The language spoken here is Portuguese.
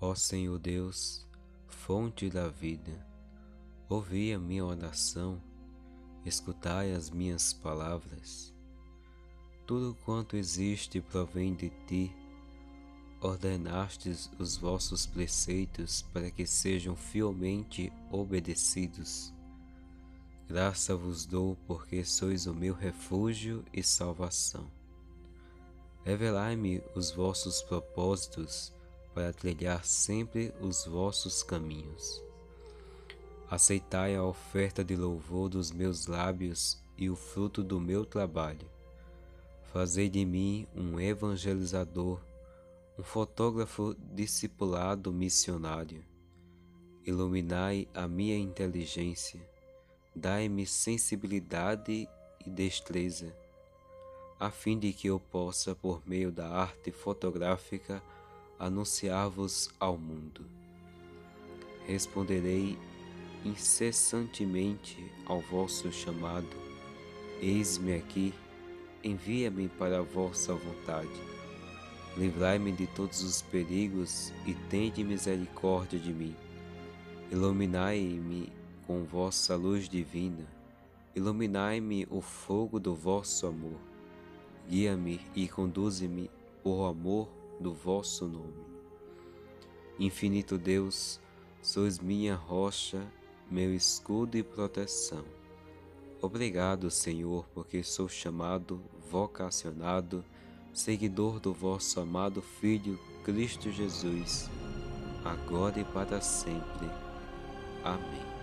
Ó Senhor Deus, fonte da vida, ouvi a minha oração, escutai as minhas palavras. Tudo quanto existe provém de ti. Ordenastes os vossos preceitos para que sejam fielmente obedecidos. Graça vos dou porque sois o meu refúgio e salvação. Revelai-me os vossos propósitos para trilhar sempre os vossos caminhos. Aceitai a oferta de louvor dos meus lábios e o fruto do meu trabalho. Fazei de mim um evangelizador, um fotógrafo discipulado missionário. Iluminai a minha inteligência, dai-me sensibilidade e destreza, a fim de que eu possa, por meio da arte fotográfica, anunciar-vos ao mundo. Responderei incessantemente ao vosso chamado. Eis-me aqui, envia-me para a vossa vontade. Livrai-me de todos os perigos e tende misericórdia de mim. Iluminai-me com vossa luz divina. Iluminai-me o fogo do vosso amor. Guia-me e conduze-me por amor do vosso nome. Infinito Deus, sois minha rocha, meu escudo e proteção. Obrigado, Senhor, porque sou chamado, vocacionado, seguidor do vosso amado Filho Cristo Jesus, agora e para sempre. Amém.